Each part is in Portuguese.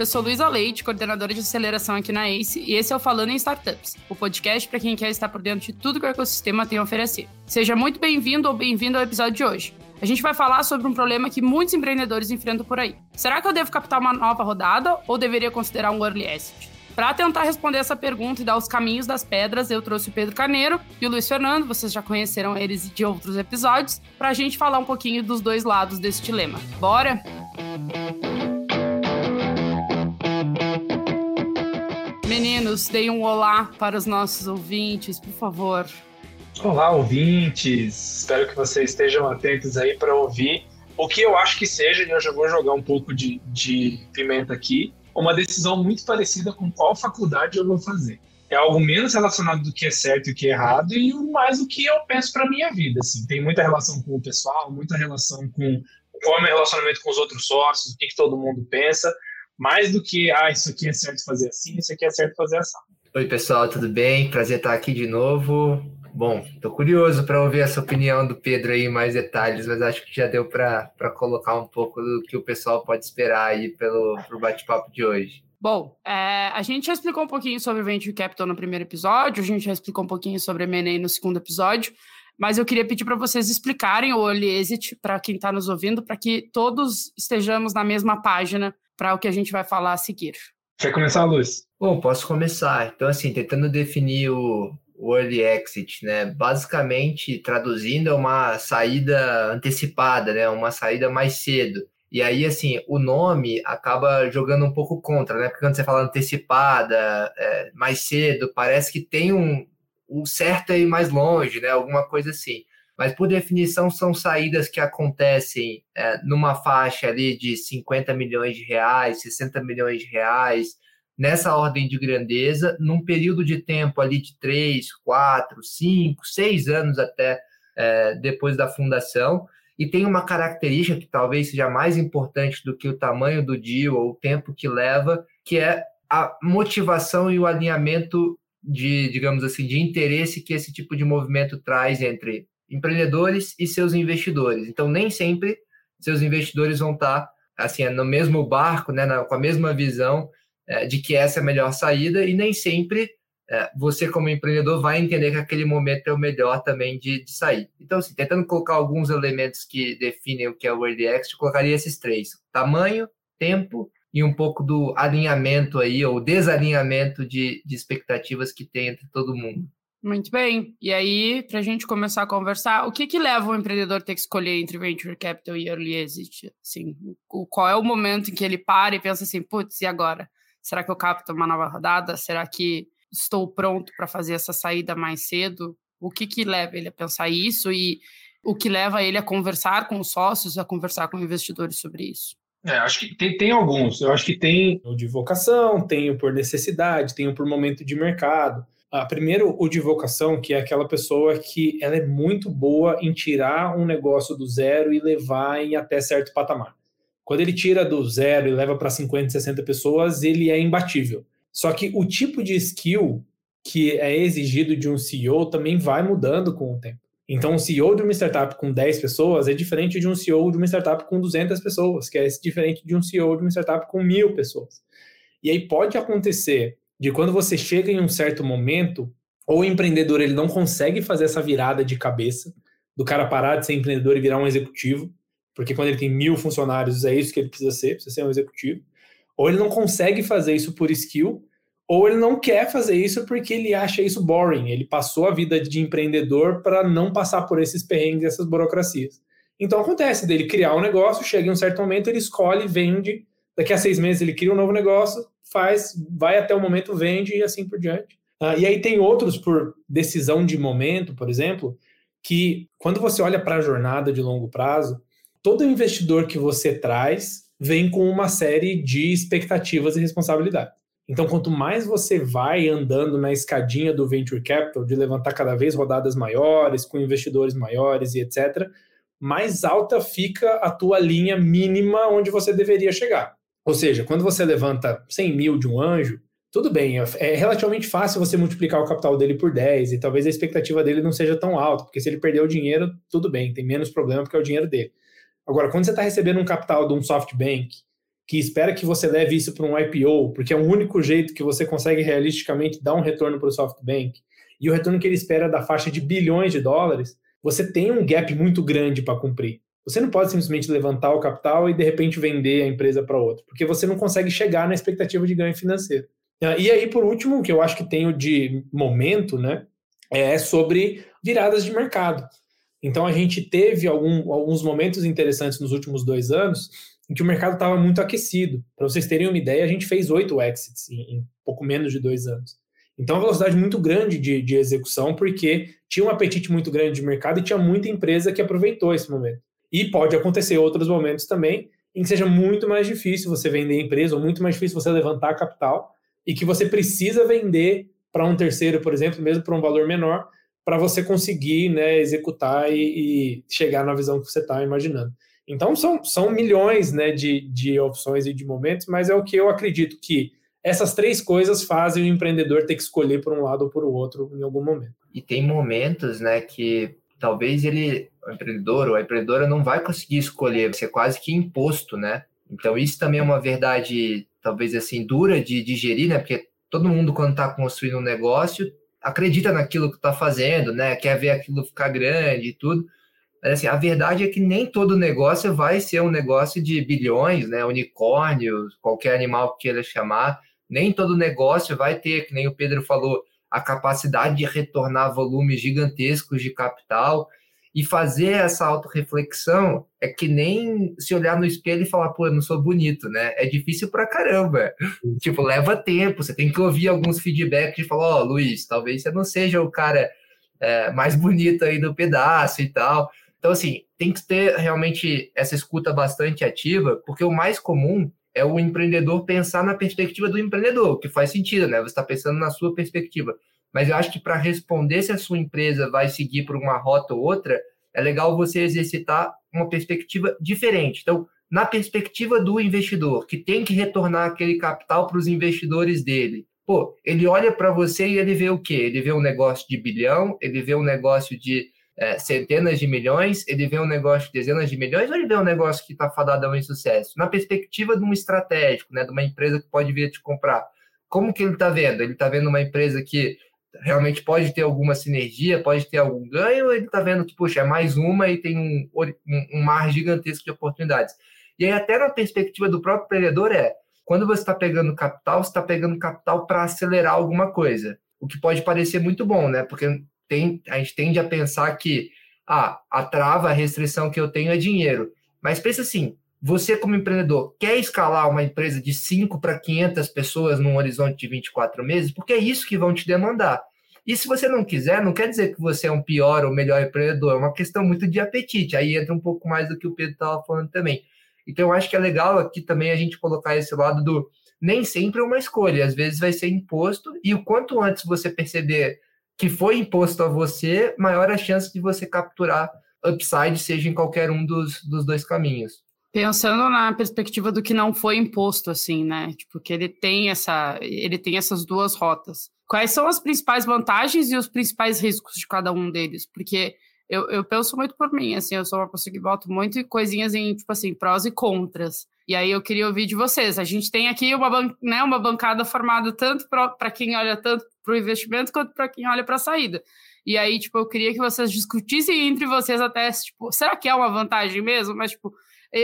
Eu sou Luísa Leite, coordenadora de aceleração aqui na ACE, e esse é o Falando em Startups, o podcast para quem quer estar por dentro de tudo que o ecossistema tem a oferecer. Seja muito bem-vindo ou bem-vindo ao episódio de hoje. A gente vai falar sobre um problema que muitos empreendedores enfrentam por aí. Será que eu devo captar uma nova rodada ou deveria considerar um early asset? Para tentar responder essa pergunta e dar os caminhos das pedras, eu trouxe o Pedro Caneiro e o Luiz Fernando, vocês já conheceram eles de outros episódios, para a gente falar um pouquinho dos dois lados desse dilema. Bora? Meninos, deem um olá para os nossos ouvintes, por favor. Olá, ouvintes. Espero que vocês estejam atentos aí para ouvir o que eu acho que seja, e eu já vou jogar um pouco de, de pimenta aqui, uma decisão muito parecida com qual faculdade eu vou fazer. É algo menos relacionado do que é certo e o que é errado, e mais o que eu penso para minha vida. Assim. Tem muita relação com o pessoal, muita relação com qual é o meu relacionamento com os outros sócios, o que, que todo mundo pensa, mais do que, ah, isso aqui é certo fazer assim, isso aqui é certo fazer assim. Oi, pessoal, tudo bem? Prazer estar aqui de novo. Bom, estou curioso para ouvir essa opinião do Pedro aí em mais detalhes, mas acho que já deu para colocar um pouco do que o pessoal pode esperar aí pelo bate-papo de hoje. Bom, é, a gente já explicou um pouquinho sobre Venture Capital no primeiro episódio, a gente já explicou um pouquinho sobre M&A no segundo episódio, mas eu queria pedir para vocês explicarem o Early Exit para quem está nos ouvindo, para que todos estejamos na mesma página para o que a gente vai falar a seguir. Quer começar, Luiz? Bom, posso começar. Então, assim, tentando definir o, o early exit, né? Basicamente, traduzindo, é uma saída antecipada, né? Uma saída mais cedo. E aí, assim, o nome acaba jogando um pouco contra, né? Porque quando você fala antecipada, é, mais cedo, parece que tem um, um certo aí mais longe, né? Alguma coisa assim mas por definição são saídas que acontecem é, numa faixa ali de 50 milhões de reais, 60 milhões de reais, nessa ordem de grandeza, num período de tempo ali de 3, 4, 5, 6 anos até é, depois da fundação, e tem uma característica que talvez seja mais importante do que o tamanho do deal ou o tempo que leva, que é a motivação e o alinhamento de, digamos assim, de interesse que esse tipo de movimento traz entre empreendedores e seus investidores. Então, nem sempre seus investidores vão estar assim no mesmo barco, né, na, com a mesma visão é, de que essa é a melhor saída, e nem sempre é, você, como empreendedor, vai entender que aquele momento é o melhor também de, de sair. Então, assim, tentando colocar alguns elementos que definem o que é o Early Exit, eu colocaria esses três: tamanho, tempo e um pouco do alinhamento aí, ou desalinhamento de, de expectativas que tem entre todo mundo. Muito bem. E aí, para a gente começar a conversar, o que que leva o empreendedor a ter que escolher entre venture capital e early exit? Assim, o, qual é o momento em que ele para e pensa assim, putz, e agora? Será que eu capto uma nova rodada? Será que estou pronto para fazer essa saída mais cedo? O que que leva ele a pensar isso e o que leva ele a conversar com os sócios, a conversar com investidores sobre isso? É, acho que tem, tem alguns. Eu acho que tem o de vocação, tem o por necessidade, tem o por momento de mercado. Primeiro, o de vocação, que é aquela pessoa que ela é muito boa em tirar um negócio do zero e levar em até certo patamar. Quando ele tira do zero e leva para 50, 60 pessoas, ele é imbatível. Só que o tipo de skill que é exigido de um CEO também vai mudando com o tempo. Então, um CEO de uma startup com 10 pessoas é diferente de um CEO de uma startup com 200 pessoas, que é diferente de um CEO de uma startup com mil pessoas. E aí pode acontecer de quando você chega em um certo momento, ou o empreendedor ele não consegue fazer essa virada de cabeça, do cara parar de ser empreendedor e virar um executivo, porque quando ele tem mil funcionários é isso que ele precisa ser, precisa ser um executivo, ou ele não consegue fazer isso por skill, ou ele não quer fazer isso porque ele acha isso boring, ele passou a vida de empreendedor para não passar por esses perrengues, essas burocracias. Então acontece dele criar um negócio, chega em um certo momento, ele escolhe, vende, daqui a seis meses ele cria um novo negócio, faz, vai até o momento, vende e assim por diante. Uh, e aí tem outros por decisão de momento, por exemplo, que quando você olha para a jornada de longo prazo, todo investidor que você traz vem com uma série de expectativas e responsabilidades. Então, quanto mais você vai andando na escadinha do venture capital, de levantar cada vez rodadas maiores, com investidores maiores e etc., mais alta fica a tua linha mínima onde você deveria chegar. Ou seja, quando você levanta 100 mil de um anjo, tudo bem, é, é relativamente fácil você multiplicar o capital dele por 10 e talvez a expectativa dele não seja tão alta, porque se ele perder o dinheiro, tudo bem, tem menos problema porque é o dinheiro dele. Agora, quando você está recebendo um capital de um SoftBank, que espera que você leve isso para um IPO, porque é o único jeito que você consegue realisticamente dar um retorno para o SoftBank, e o retorno que ele espera é da faixa de bilhões de dólares, você tem um gap muito grande para cumprir. Você não pode simplesmente levantar o capital e de repente vender a empresa para outro, porque você não consegue chegar na expectativa de ganho financeiro. Ah, e aí, por último, o que eu acho que tenho de momento, né, é sobre viradas de mercado. Então, a gente teve algum, alguns momentos interessantes nos últimos dois anos em que o mercado estava muito aquecido. Para vocês terem uma ideia, a gente fez oito exits em, em, pouco menos de dois anos. Então, uma velocidade muito grande de, de execução, porque tinha um apetite muito grande de mercado e tinha muita empresa que aproveitou esse momento. E pode acontecer outros momentos também em que seja muito mais difícil você vender a empresa, ou muito mais difícil você levantar capital, e que você precisa vender para um terceiro, por exemplo, mesmo por um valor menor, para você conseguir né, executar e, e, chegar na visão que você está imaginando. Então, são, são milhões né, de, de opções e de momentos, mas é o que eu acredito que essas três coisas fazem o empreendedor ter que escolher por um lado ou por outro em algum momento. E tem momentos né, que talvez ele, o empreendedor ou a empreendedora não vai conseguir escolher, vai ser quase que imposto, né? Então isso também é uma verdade, talvez assim, dura de digerir, né? Porque todo mundo, quando está construindo um negócio, acredita naquilo que está fazendo, né? Quer ver aquilo ficar grande e tudo. Mas assim, a verdade é que nem todo negócio vai ser um negócio de bilhões, né? Unicórnios, qualquer animal que queira chamar. Nem todo negócio vai ter, que nem o Pedro falou, a capacidade de retornar volumes gigantescos de capital e fazer essa autorreflexão é que nem se olhar no espelho e falar, pô, eu não sou bonito, né? É difícil pra caramba. tipo, leva tempo, você tem que ouvir alguns feedbacks de falar, ó, oh, Luiz, talvez você não seja o cara é, mais bonito aí do pedaço e tal. Então, assim, tem que ter realmente essa escuta bastante ativa, porque o mais comum é o empreendedor pensar na perspectiva do empreendedor, que faz sentido, né? Você está pensando na sua perspectiva. Mas eu acho que para responder se a sua empresa vai seguir por uma rota ou outra, é legal você exercitar uma perspectiva diferente. Então, na perspectiva do investidor, que tem que retornar aquele capital para os investidores dele, pô, ele olha para você e ele vê o quê? Ele vê um negócio de bilhão, ele vê um negócio de é, centenas de milhões, ele vê um negócio de dezenas de milhões ou ele vê um negócio que está fadado a um insucesso? Na perspectiva de um estratégico, né, de uma empresa que pode vir te comprar, como que ele está vendo? Ele está vendo uma empresa que realmente pode ter alguma sinergia, pode ter algum ganho, ou ele está vendo que, puxa, é mais uma e tem um, um, um mar gigantesco de oportunidades? E aí, até na perspectiva do próprio empreendedor, é quando você está pegando capital, você está pegando capital para acelerar alguma coisa. O que pode parecer muito bom, né? Porque tem, a gente tende a pensar que ah, a trava, a restrição que eu tenho é dinheiro. Mas pensa assim, você como empreendedor quer escalar uma empresa de 5 para 500 pessoas num horizonte de 24 meses? Porque é isso que vão te demandar. E se você não quiser, não quer dizer que você é um pior ou melhor empreendedor, é uma questão muito de apetite. Aí entra um pouco mais do que o Pedro estava falando também. Então, eu acho que é legal aqui também a gente colocar esse lado do nem sempre é uma escolha, às vezes vai ser imposto, e o quanto antes você perceber que foi imposto a você, maior a chance de você capturar upside, seja em qualquer um dos, dos dois caminhos. Pensando na perspectiva do que não foi imposto, assim, né? Tipo, que ele tem essa, ele tem essas duas rotas. Quais são as principais vantagens e os principais riscos de cada um deles? Porque eu, eu penso muito por mim, assim, eu sou uma pessoa que boto muito coisinhas em, tipo assim, prós e contras. E aí eu queria ouvir de vocês. A gente tem aqui uma, ban né, uma bancada formada tanto para quem olha tanto para o investimento quanto para quem olha para a saída. E aí, tipo, eu queria que vocês discutissem entre vocês até, tipo, será que é uma vantagem mesmo? Mas, tipo,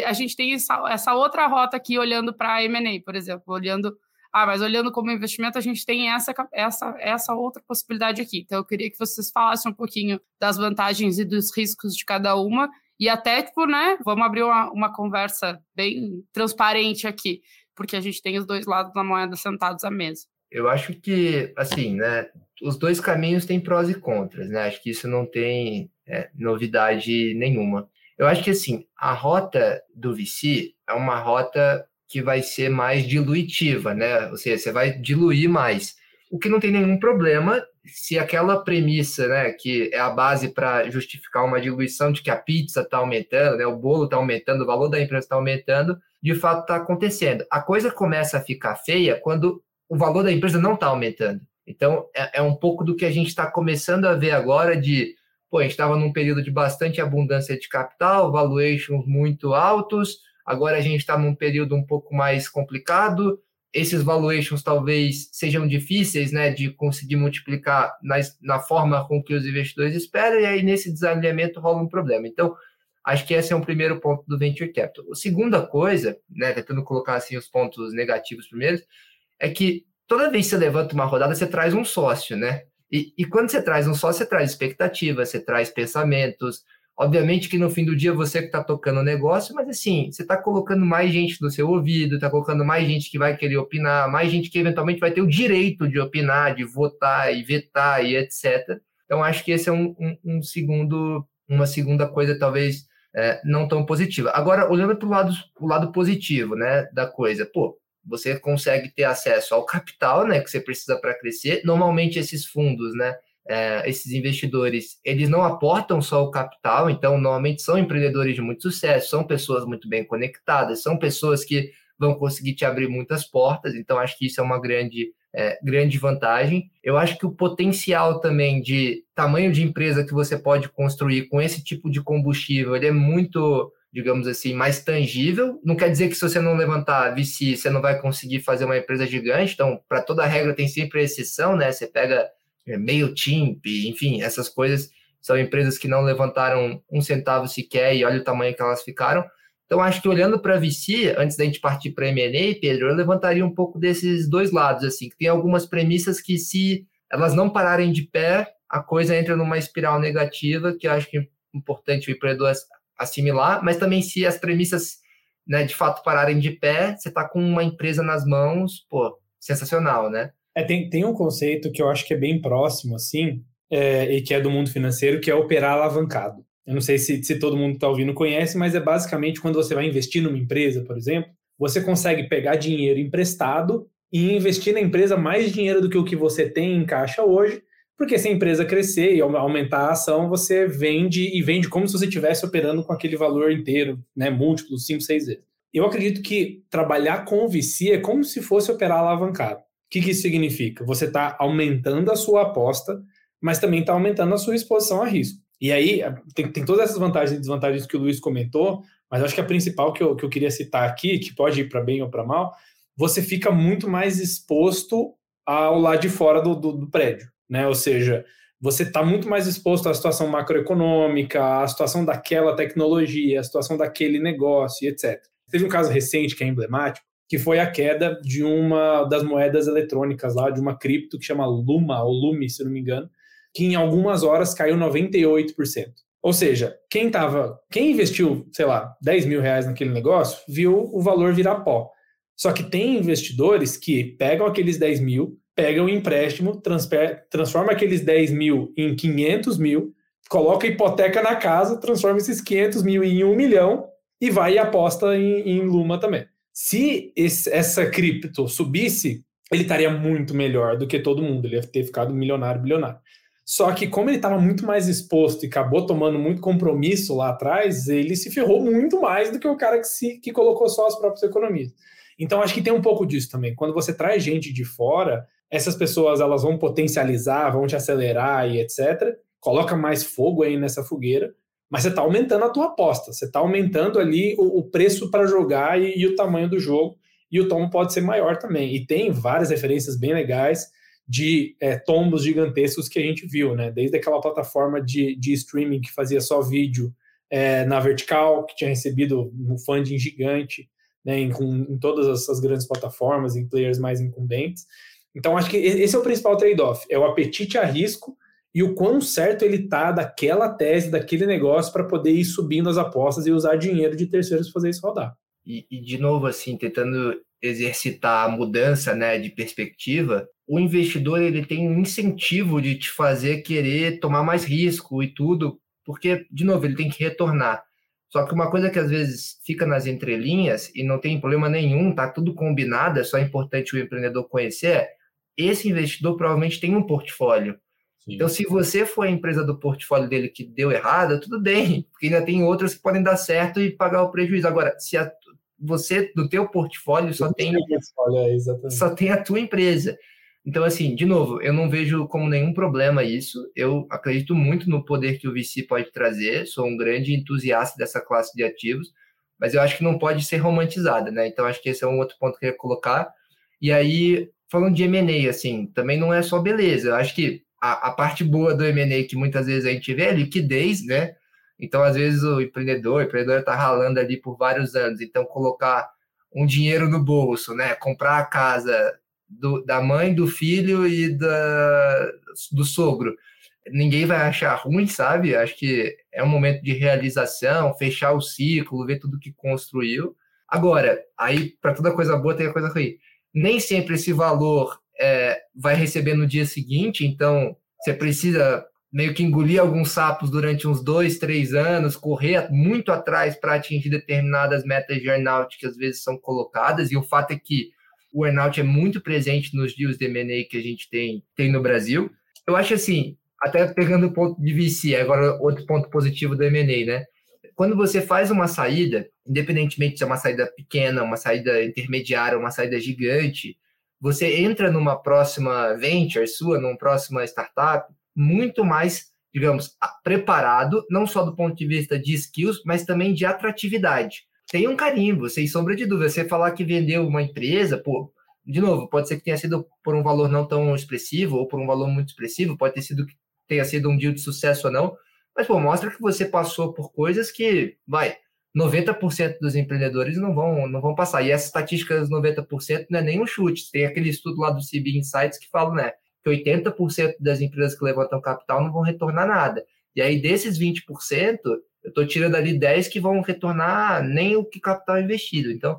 a gente tem essa, essa outra rota aqui olhando para a M&A, por exemplo, olhando ah, mas olhando como investimento, a gente tem essa, essa, essa outra possibilidade aqui. Então, eu queria que vocês falassem um pouquinho das vantagens e dos riscos de cada uma. E até, tipo, né, vamos abrir uma, uma conversa bem transparente aqui, porque a gente tem os dois lados da moeda sentados à mesa. Eu acho que, assim, né, os dois caminhos têm prós e contras, né? Acho que isso não tem é, novidade nenhuma. Eu acho que, assim, a rota do VC é uma rota que vai ser mais diluitiva, né? Ou seja, você vai diluir mais. O que não tem nenhum problema se aquela premissa, né, que é a base para justificar uma diluição de que a pizza está aumentando, né, o bolo está aumentando, o valor da empresa está aumentando, de fato está acontecendo. A coisa começa a ficar feia quando o valor da empresa não está aumentando. Então, é, é, um pouco do que a gente está começando a ver agora de, pô, a gente estava num período de bastante abundância de capital, valuations muito altos, agora a gente está num período um pouco mais complicado, esses valuations talvez sejam difíceis né, de conseguir multiplicar na, na forma com que os investidores esperam, e aí nesse desalinhamento rola um problema. Então, acho que esse é um primeiro ponto do Venture Capital. A segunda coisa, né, tentando colocar assim os pontos negativos primeiro, é que toda vez que você levanta uma rodada, você traz um sócio, né? E, e quando você traz um sócio, você traz expectativa, você traz pensamentos, Obviamente que no fim do dia você que está tocando o negócio, mas assim, você está colocando mais gente no seu ouvido, está colocando mais gente que vai querer opinar, mais gente que eventualmente vai ter o direito de opinar, de votar e vetar e etc. Então, acho que esse é um, um, um segundo, uma segunda coisa, talvez é, não tão positiva. Agora, olhando para o lado, lado positivo né, da coisa, pô, você consegue ter acesso ao capital né, que você precisa para crescer. Normalmente, esses fundos, né? é, esses investidores, eles não aportam só o capital, então normalmente são empreendedores de muito sucesso, são pessoas muito bem conectadas, são pessoas que vão conseguir te abrir muitas portas, então acho que isso é uma grande, é, grande vantagem. Eu acho que o potencial também de tamanho de empresa que você pode construir com esse tipo de combustível, ele é muito, digamos assim, mais tangível. Não quer dizer que se você não levantar VC, você não vai conseguir fazer uma empresa gigante, então para toda regra tem sempre exceção, né? Você pega é, MailChimp, enfim, essas coisas são empresas que não levantaram um centavo sequer e olha o tamanho que elas ficaram. Então, acho que olhando para VC, antes da gente partir para M&A, Pedro, eu levantaria um pouco desses dois lados, assim, que tem algumas premissas que se elas não pararem de pé, a coisa entra numa espiral negativa, que eu acho que é importante o empreendedor assimilar, mas também se as premissas, né, de fato pararem de pé, você está com uma empresa nas mãos, pô, sensacional, né? É, tem, tem um conceito que eu acho que é bem próximo, assim, é, e que é do mundo financeiro, que é operar alavancado. Eu não sei se, se todo mundo que está ouvindo conhece, mas é basicamente quando você vai investir numa empresa, por exemplo, você consegue pegar dinheiro emprestado e investir na empresa mais dinheiro do que o que você tem em caixa hoje, porque se a empresa crescer e aumentar a ação, você vende e vende como se você estivesse operando com aquele valor inteiro, né, múltiplo, 5, 6 vezes. Eu acredito que trabalhar com o VC é como se fosse operar alavancado. O que, que isso significa? Você está aumentando a sua aposta, mas também está aumentando a sua exposição a risco. E aí, tem, tem todas essas vantagens e desvantagens que o Luiz comentou, mas acho que a principal que eu, que eu queria citar aqui, que pode ir para bem ou para mal, você fica muito mais exposto ao lado de fora do, do, do prédio, né? Ou seja, você está muito mais exposto à situação macroeconômica, à situação daquela tecnologia, à situação daquele negócio, etc. Teve um caso recente que é emblemático, que foi a queda de uma das moedas eletrônicas lá, de uma cripto que chama Luma, ou Lumi, se não me engano, que em algumas horas caiu 98%. Ou seja, quem tava, quem investiu, sei lá, 10 mil reais naquele negócio, viu o valor virar pó. Só que tem investidores que pegam aqueles 10 mil, pegam o empréstimo, transforma aqueles 10 mil em 500 mil, coloca hipoteca na casa, transforma esses 500 mil em 1 milhão e vai e aposta em, em Luma também. Se esse, essa cripto subisse, ele estaria muito melhor do que todo mundo. Ele ia ter ficado milionário, bilionário. Só que, como ele estava muito mais exposto e acabou tomando muito compromisso lá atrás, ele se ferrou muito mais do que o cara que, se, que colocou só as próprias economias. Então, acho que tem um pouco disso também. Quando você traz gente de fora, essas pessoas elas vão potencializar, vão te acelerar e etc. Coloca mais fogo aí nessa fogueira mas você está aumentando a tua aposta, você está aumentando ali o, o preço para jogar e, e, o tamanho do jogo, e o tombo pode ser maior também. E tem várias referências bem legais de é, tombos gigantescos que a gente viu, né? Desde aquela plataforma de, de streaming que fazia só vídeo é, na vertical, que tinha recebido um funding gigante, né, em, com, em todas essas grandes plataformas, em players mais incumbentes. Então, acho que esse é o principal trade-off, é o apetite a risco e o quão certo ele tá daquela tese, daquele negócio, para poder ir subindo as apostas e usar dinheiro de terceiros para fazer isso rodar. E, e, de novo, assim, tentando exercitar a mudança né, de perspectiva, o investidor ele tem um incentivo de te fazer querer tomar mais risco e tudo, porque, de novo, ele tem que retornar. Só que uma coisa que às vezes fica nas entrelinhas e não tem problema nenhum, tá tudo combinado, é só importante o empreendedor conhecer, esse investidor provavelmente tem um portfólio. Então, se você for a empresa do portfólio dele que deu errado, tudo bem, porque ainda tem outras que podem dar certo e pagar o prejuízo. Agora, se a, você, do teu portfólio, só tem, é, só tem a tua empresa. Então, assim, de novo, eu não vejo como nenhum problema isso. Eu acredito muito no poder que o VC pode trazer. Sou um grande entusiasta dessa classe de ativos. mas eu acho que não pode ser romantizada, né? Então acho que esse é um outro ponto que eu ia colocar. E aí, falando de M&A, assim, também não é só beleza. Eu acho que a, a parte boa do M&A que muitas vezes a gente vê é liquidez, né? Então, às vezes, o empreendedor, o empreendedor está ralando ali por vários anos. Então, colocar um dinheiro no bolso, né? Comprar a casa do, da mãe, do filho e da, do sogro. Ninguém vai achar ruim, sabe? Acho que é um momento de realização, fechar o ciclo, ver tudo que construiu. Agora, aí, para toda coisa boa, tem a coisa ruim. Nem sempre esse valor é, vai receber no dia seguinte, então você precisa meio que engolir alguns sapos durante uns dois, três anos, correr muito atrás para atingir determinadas metas de earnout que às vezes são colocadas, e o fato é que o earnout é muito presente nos deals de M&A que a gente tem, tem no Brasil. Eu acho assim, até pegando o ponto de VC, agora outro ponto positivo do M&A, né? Quando você faz uma saída, independentemente se é uma saída pequena, uma saída intermediária, uma saída gigante, você entra numa próxima venture sua, numa próxima startup, muito mais, digamos, preparado, não só do ponto de vista de skills, mas também de atratividade. Tem um carimbo, sem sombra de dúvida. Você falar que vendeu uma empresa, pô, de novo, pode ser que tenha sido por um valor não tão expressivo ou por um valor muito expressivo, pode ter sido que tenha sido um deal de sucesso ou não, mas pô, mostra que você passou por coisas que, vai, 90% dos empreendedores não vão, não vão passar. E essa estatística dos 90% não é nem um chute. Tem aquele estudo lá do CB Insights que fala, né, que 80% das empresas que levantam capital não vão retornar nada. E aí, desses 20%, eu estou tirando ali 10 que vão retornar nem o que capital investido. Então,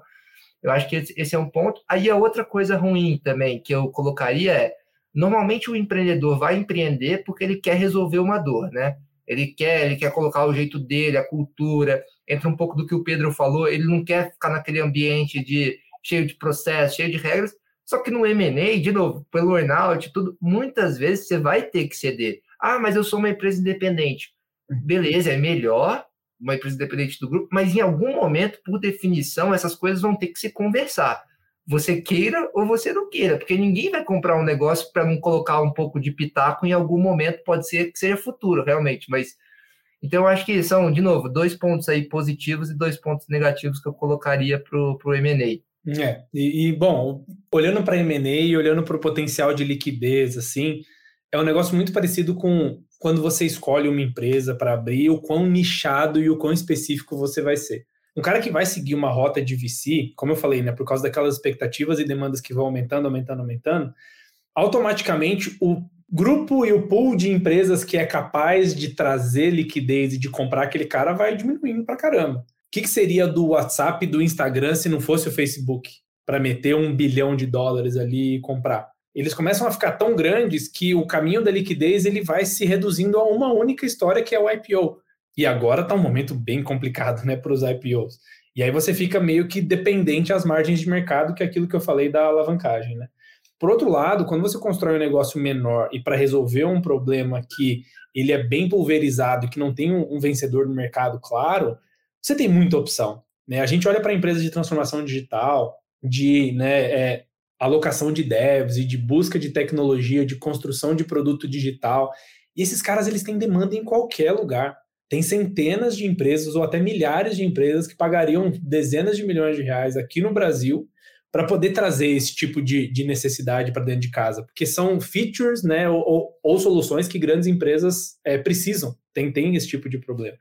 eu acho que esse é um ponto. Aí, a outra coisa ruim também que eu colocaria é, normalmente o empreendedor vai empreender porque ele quer resolver uma dor, né? Ele quer, ele quer colocar o jeito dele, a cultura, entra um pouco do que o Pedro falou, ele não quer ficar naquele ambiente de cheio de processos, cheio de regras, só que no M&A, de novo, pelo earnout, tudo, muitas vezes você vai ter que ceder. Ah, mas eu sou uma empresa independente. Beleza, é melhor uma empresa independente do grupo, mas em algum momento, por definição, essas coisas vão ter que se conversar. Você queira ou você não queira, porque ninguém vai comprar um negócio para não colocar um pouco de pitaco em algum momento, pode ser que seja futuro, realmente, mas então eu acho que são, de novo, dois pontos aí positivos e dois pontos negativos que eu colocaria para o M&A. É, e, e bom, olhando para M&A e olhando para o potencial de liquidez, assim, é um negócio muito parecido com quando você escolhe uma empresa para abrir, o quão nichado e o quão específico você vai ser. Um cara que vai seguir uma rota de VC, como eu falei, né, por causa daquelas expectativas e demandas que vão aumentando, aumentando, aumentando, automaticamente o grupo e o pool de empresas que é capaz de trazer liquidez e de comprar aquele cara vai diminuindo para caramba que, que seria do WhatsApp e do Instagram se não fosse o Facebook para meter um bilhão de dólares ali e comprar? Eles começam a ficar tão grandes que o caminho da liquidez ele vai se reduzindo a uma única história que é o IPO. E agora está um momento bem complicado né, para os IPOs. E aí você fica meio que dependente às margens de mercado, que é aquilo que eu falei da alavancagem. Né? Por outro lado, quando você constrói um negócio menor e para resolver um problema que ele é bem pulverizado e que não tem um, um vencedor no mercado claro, você tem muita opção. Né? A gente olha para empresas de transformação digital, de né, é, alocação de devs e de busca de tecnologia, de construção de produto digital. E esses caras eles têm demanda em qualquer lugar. Tem centenas de empresas ou até milhares de empresas que pagariam dezenas de milhões de reais aqui no Brasil para poder trazer esse tipo de, de necessidade para dentro de casa, porque são features né, ou, ou soluções que grandes empresas é, precisam, tem, tem esse tipo de problema.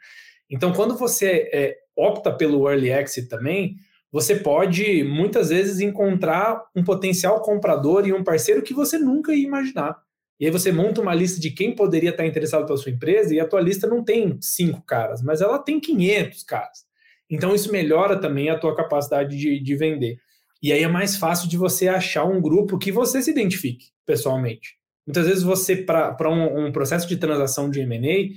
Então, quando você é, opta pelo early exit também, você pode muitas vezes encontrar um potencial comprador e um parceiro que você nunca ia imaginar. E aí você monta uma lista de quem poderia estar interessado pela sua empresa e a tua lista não tem cinco caras, mas ela tem 500 caras. Então isso melhora também a tua capacidade de, de vender. E aí é mais fácil de você achar um grupo que você se identifique pessoalmente. Muitas vezes você, para um, um processo de transação de M&A,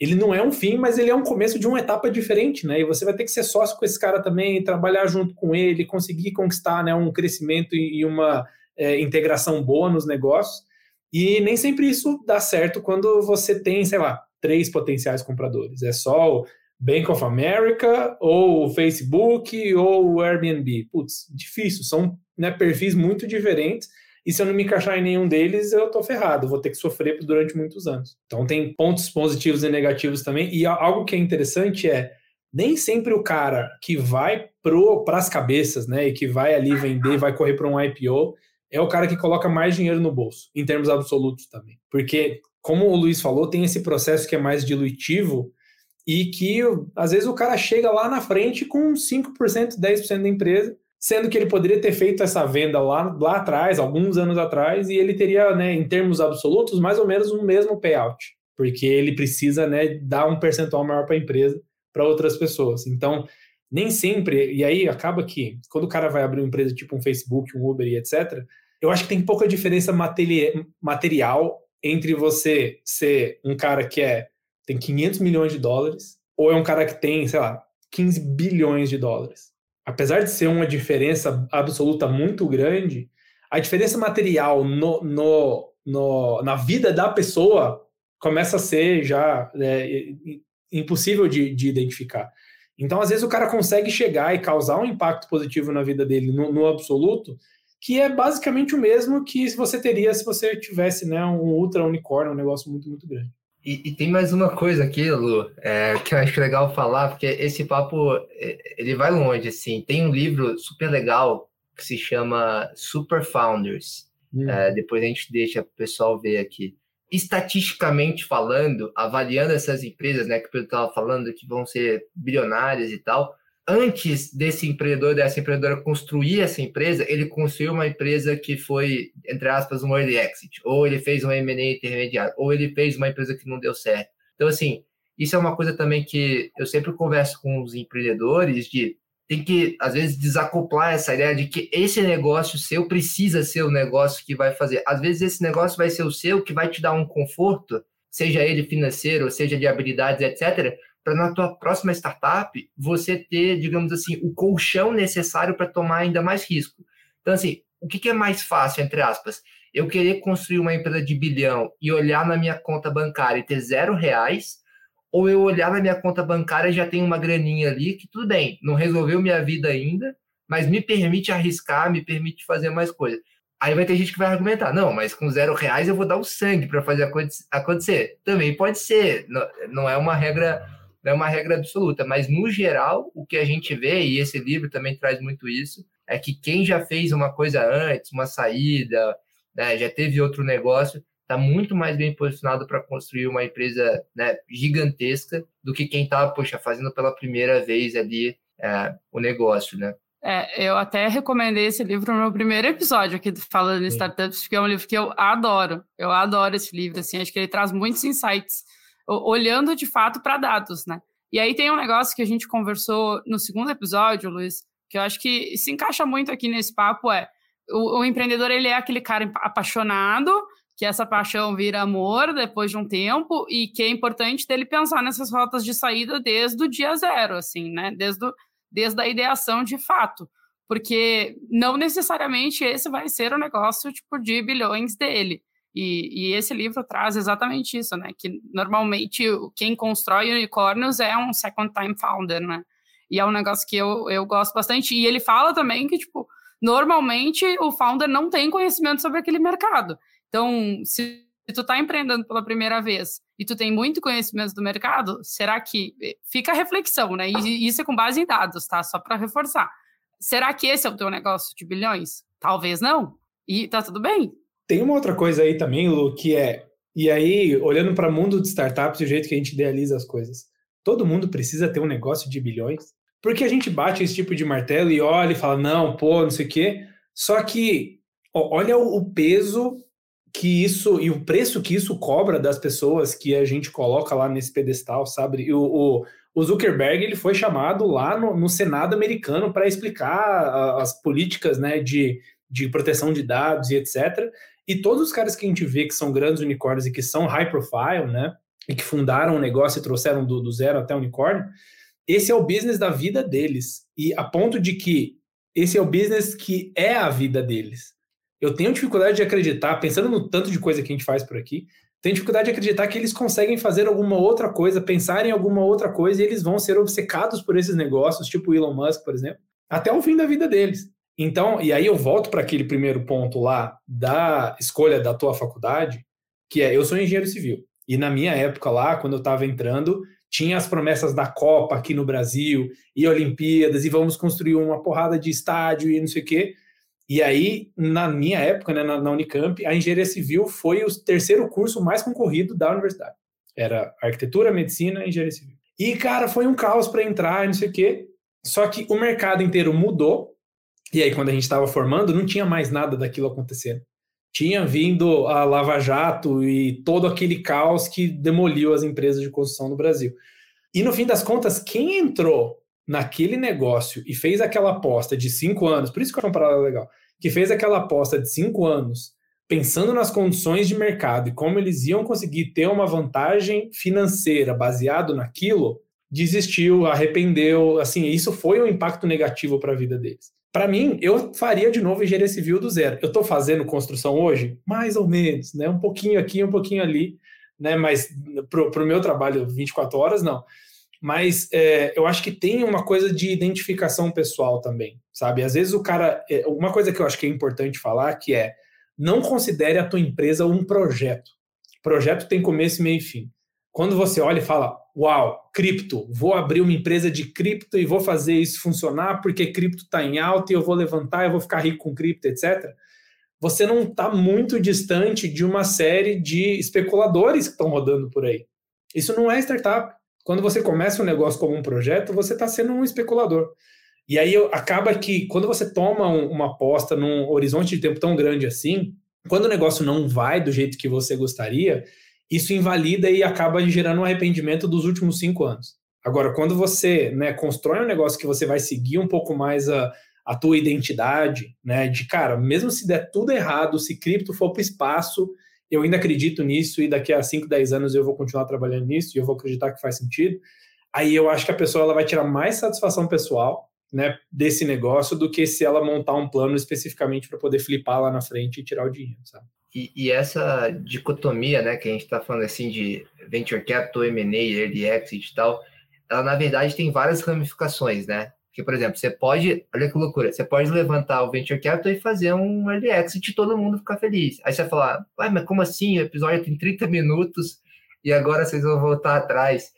ele não é um fim, mas ele é um começo de uma etapa diferente, né? E você vai ter que ser sócio com esse cara também, trabalhar junto com ele, conseguir conquistar né, um crescimento e uma é, integração boa nos negócios. E nem sempre isso dá certo quando você tem, sei lá, três potenciais compradores. É só o Bank of America, ou o Facebook, ou o Airbnb. Putz, difícil, são né, perfis muito diferentes e se eu não me encaixar em nenhum deles, eu tô ferrado, vou ter que sofrer durante muitos anos. Então tem pontos positivos e negativos também. E algo que é interessante é nem sempre o cara que vai para as cabeças, né, e que vai ali vender, vai correr para um IPO, é o cara que coloca mais dinheiro no bolso, em termos absolutos também. Porque, como o Luiz falou, tem esse processo que é mais dilutivo e que, às vezes, o cara chega lá na frente com 5%, 10% da empresa, sendo que ele poderia ter feito essa venda lá, lá atrás, alguns anos atrás, e ele teria, né, em termos absolutos, mais ou menos o mesmo payout, porque ele precisa né, dar um percentual maior para a empresa, para outras pessoas. Então, nem sempre, e aí acaba que, quando o cara vai abrir uma empresa tipo um Facebook, um Uber e etc., eu acho que tem pouca diferença materi material entre você ser um cara que é, tem 500 milhões de dólares ou é um cara que tem, sei lá, 15 bilhões de dólares. Apesar de ser uma diferença absoluta muito grande, a diferença material no, no, no na vida da pessoa começa a ser já é, impossível de, de identificar. Então, às vezes, o cara consegue chegar e causar um impacto positivo na vida dele no, no absoluto, que é basicamente o mesmo que você teria se você tivesse né, um ultra unicórnio, um negócio muito, muito grande. E, e tem mais uma coisa aqui, Lu, é, que eu acho legal falar, porque esse papo é, ele vai longe. Assim. Tem um livro super legal que se chama Super Founders. Hum. É, depois a gente deixa o pessoal ver aqui estatisticamente falando, avaliando essas empresas, né, que Pedro estava falando, que vão ser bilionárias e tal, antes desse empreendedor, dessa empreendedora construir essa empresa, ele construiu uma empresa que foi, entre aspas, um early exit, ou ele fez um M&A intermediário, ou ele fez uma empresa que não deu certo. Então, assim, isso é uma coisa também que eu sempre converso com os empreendedores de tem que, às vezes, desacoplar essa ideia de que esse negócio seu precisa ser o negócio que vai fazer. Às vezes, esse negócio vai ser o seu, que vai te dar um conforto, seja ele financeiro, seja de habilidades, etc., para na tua próxima startup você ter, digamos assim, o colchão necessário para tomar ainda mais risco. Então, assim, o que, é mais fácil, entre aspas? Eu querer construir uma empresa de bilhão e olhar na minha conta bancária e ter zero reais, ou eu olhar na minha conta bancária já tem uma graninha ali que tudo bem, não resolveu minha vida ainda, mas me permite arriscar, me permite fazer mais coisas. Aí vai ter gente que vai argumentar, não, mas com zero reais eu vou dar o sangue para fazer acontecer. Também pode ser, não é uma regra, não é uma regra absoluta, mas no geral o que a gente vê e esse livro também traz muito isso é que quem já fez uma coisa antes, uma saída, né, já teve outro negócio, está muito mais bem posicionado para construir uma empresa né, gigantesca do que quem está, poxa, fazendo pela primeira vez ali é, o negócio, né? É, eu até recomendei esse livro no meu primeiro episódio aqui do Falando em Startups, porque é um livro que eu adoro. Eu adoro esse livro, assim, acho que ele traz muitos insights, olhando de fato para dados, né? E aí tem um negócio que a gente conversou no segundo episódio, Luiz, que eu acho que se encaixa muito aqui nesse papo, é o, o empreendedor, ele é aquele cara apaixonado, que essa paixão vira amor depois de um tempo e que é importante dele pensar nessas rotas de saída desde o dia zero, assim, né? Desde, desde a ideação de fato. Porque não necessariamente esse vai ser o negócio tipo de bilhões dele. E, e, esse livro traz exatamente isso, né? Que normalmente quem constrói unicórnios é um second time founder, né? E é um negócio que eu, eu gosto bastante. E ele fala também que, tipo, normalmente o founder não tem conhecimento sobre aquele mercado. Então, se tu está empreendendo pela primeira vez e tu tem muito conhecimento do mercado, será que eh, fica a reflexão, né? E isso é com base em dados, tá? Só para reforçar. Será que esse é o teu negócio de bilhões? Talvez não. E tá tudo bem. Tem uma outra coisa aí também, Lu, que é e aí, olhando para o mundo de startups o jeito que a gente idealiza as coisas, todo mundo precisa ter um negócio de bilhões? Porque a gente bate esse tipo de martelo e olha e fala, não, pô, não sei o quê. Só que ó, olha o peso que isso e o preço que isso cobra das pessoas que a gente coloca lá nesse pedestal, sabe? E o, o, o Zuckerberg ele foi chamado lá no, no Senado americano para explicar as políticas né, de, de proteção de dados e etc. E todos os caras que a gente vê que são grandes unicórnios e que são high profile, né? E que fundaram um negócio e trouxeram do, do zero até o unicórnio, esse é o business da vida deles. E a ponto de que esse é o business que é a vida deles eu tenho dificuldade de acreditar, pensando no tanto de coisa que a gente faz por aqui, tenho dificuldade de acreditar que eles conseguem fazer alguma outra coisa, pensar em alguma outra coisa e eles vão ser obcecados por esses negócios, tipo Elon Musk, por exemplo, até o fim da vida deles. Então, e aí eu volto para aquele primeiro ponto lá da escolha da tua faculdade, que é eu sou engenheiro civil. E na minha época lá, quando eu estava entrando, tinha as promessas da Copa aqui no Brasil, e Olimpíadas, e vamos construir uma porrada de estádio e não sei o quê. E aí, na minha época, né, na, na Unicamp, a engenharia civil foi o terceiro curso mais concorrido da universidade. Era arquitetura, medicina e engenharia civil. E, cara, foi um caos para entrar, não sei o quê. Só que o mercado inteiro mudou. E aí, quando a gente estava formando, não tinha mais nada daquilo acontecendo. Tinha vindo a Lava Jato e todo aquele caos que demoliu as empresas de construção no Brasil. E no fim das contas, quem entrou naquele negócio e fez aquela aposta de cinco anos, por isso que eu uma parada legal, que fez aquela aposta de cinco anos, pensando nas condições de mercado e como eles iam conseguir ter uma vantagem financeira baseado naquilo, desistiu, arrependeu, assim, isso foi um impacto negativo para a vida deles. Para mim, eu faria de novo engenharia civil do zero. Eu estou fazendo construção hoje? Mais ou menos, né? Um pouquinho aqui, um pouquinho ali, né? Mas para o meu trabalho 24 horas, não. Mas é, eu acho que tem uma coisa de identificação pessoal também, sabe? Às vezes o cara. É, uma coisa que eu acho que é importante falar que é não considere a tua empresa um projeto. Projeto tem começo, meio e fim. Quando você olha e fala, uau, cripto, vou abrir uma empresa de cripto e vou fazer isso funcionar porque cripto está em alta e eu vou levantar, eu vou ficar rico com cripto, etc. Você não está muito distante de uma série de especuladores que estão rodando por aí. Isso não é startup. Quando você começa um negócio como um projeto, você está sendo um especulador. E aí acaba que quando você toma uma aposta num horizonte de tempo tão grande assim, quando o negócio não vai do jeito que você gostaria, isso invalida e acaba gerando um arrependimento dos últimos cinco anos. Agora, quando você né, constrói um negócio que você vai seguir um pouco mais a, a tua identidade, né, de cara, mesmo se der tudo errado, se cripto for para o espaço, eu ainda acredito nisso e daqui a 5, 10 anos eu vou continuar trabalhando nisso e eu vou acreditar que faz sentido. Aí eu acho que a pessoa ela vai tirar mais satisfação pessoal né, desse negócio do que se ela montar um plano especificamente para poder flipar lá na frente e tirar o dinheiro, sabe? E, e essa dicotomia, né, que a gente está falando assim de venture capital, M&A, early exit e tal, ela na verdade tem várias ramificações, né? Porque, por exemplo, você pode, olha que loucura, você pode levantar o Venture Capital e fazer um early exit e todo mundo ficar feliz. Aí você vai falar, Ué, mas como assim? O episódio tem 30 minutos e agora vocês vão voltar atrás.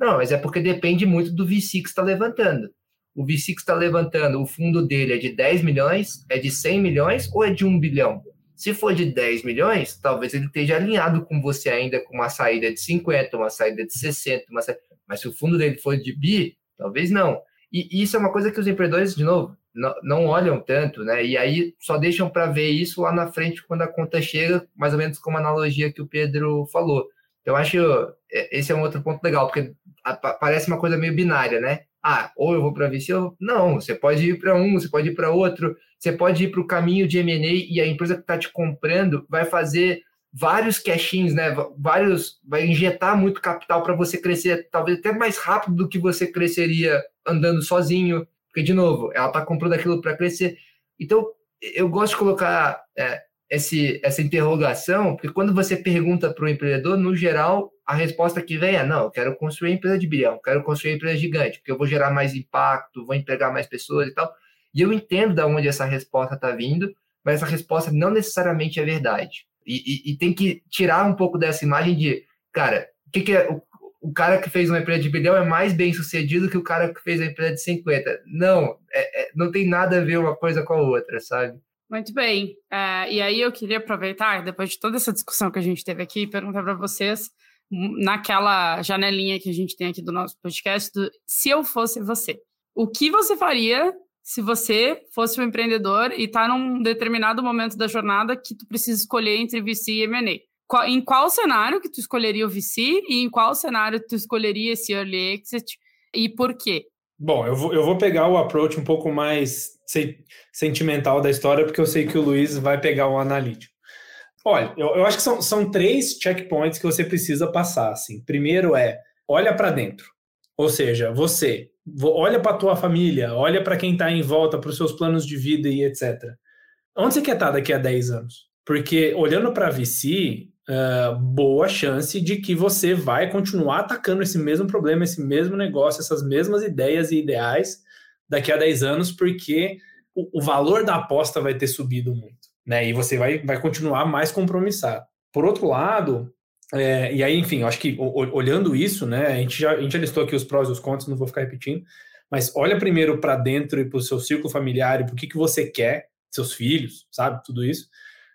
Não, mas é porque depende muito do VC que está levantando. O VC que está levantando, o fundo dele é de 10 milhões, é de 100 milhões ou é de 1 bilhão? Se for de 10 milhões, talvez ele esteja alinhado com você ainda com uma saída de 50, uma saída de 60, uma mas se o fundo dele for de bi, talvez não. E isso é uma coisa que os empreendedores, de novo, não, não olham tanto, né? E aí só deixam para ver isso lá na frente quando a conta chega, mais ou menos como a analogia que o Pedro falou. Então, acho que esse é um outro ponto legal, porque parece uma coisa meio binária, né? Ah, ou eu vou para VC ou não. Você pode ir para um, você pode ir para outro, você pode ir para o caminho de M&A e a empresa que está te comprando vai fazer vários cashinhos, né? Vários, vai injetar muito capital para você crescer, talvez até mais rápido do que você cresceria andando sozinho, porque de novo, ela está comprando aquilo para crescer. Então, eu gosto de colocar é, esse, essa interrogação, porque quando você pergunta para o empreendedor, no geral, a resposta que vem é: não, eu quero construir empresa de bilhão, quero construir empresa gigante, porque eu vou gerar mais impacto, vou empregar mais pessoas e tal. E eu entendo de onde essa resposta está vindo, mas essa resposta não necessariamente é verdade. E, e, e, tem que tirar um pouco dessa imagem de, cara, o que, que é o, cara que fez uma empresa de bilhão é mais bem sucedido que o cara que fez a empresa de 50. Não, é, é, não tem nada a ver uma coisa com a outra, sabe? Muito bem. Uh, e aí eu queria aproveitar, depois de toda essa discussão que a gente teve aqui, perguntar para vocês, naquela janelinha que a gente tem aqui do nosso podcast, do, se eu fosse você, o que você faria se você fosse um empreendedor e está num determinado momento da jornada que tu precisa escolher entre VC e M&A. Em qual cenário que tu escolheria o VC e em qual cenário tu escolheria esse early exit e por quê? Bom, eu vou, eu vou pegar o approach um pouco mais sentimental da história, porque eu sei que o Luiz vai pegar o analítico. Olha, eu, eu acho que são, são três checkpoints que você precisa passar. Assim. Primeiro é, olha para dentro. Ou seja, você olha para tua família, olha para quem está em volta, para os seus planos de vida e etc. Onde você quer estar tá daqui a 10 anos? Porque olhando para VC, uh, boa chance de que você vai continuar atacando esse mesmo problema, esse mesmo negócio, essas mesmas ideias e ideais daqui a 10 anos, porque o, o valor da aposta vai ter subido muito, né? E você vai, vai continuar mais compromissado. Por outro lado, É, e aí, enfim, acho que olhando isso, né, a gente, já, a gente já listou aqui os prós e os contras, não vou ficar repetindo, mas olha primeiro para dentro e para o seu círculo familiar e para o que, que você quer, seus filhos, sabe, tudo isso.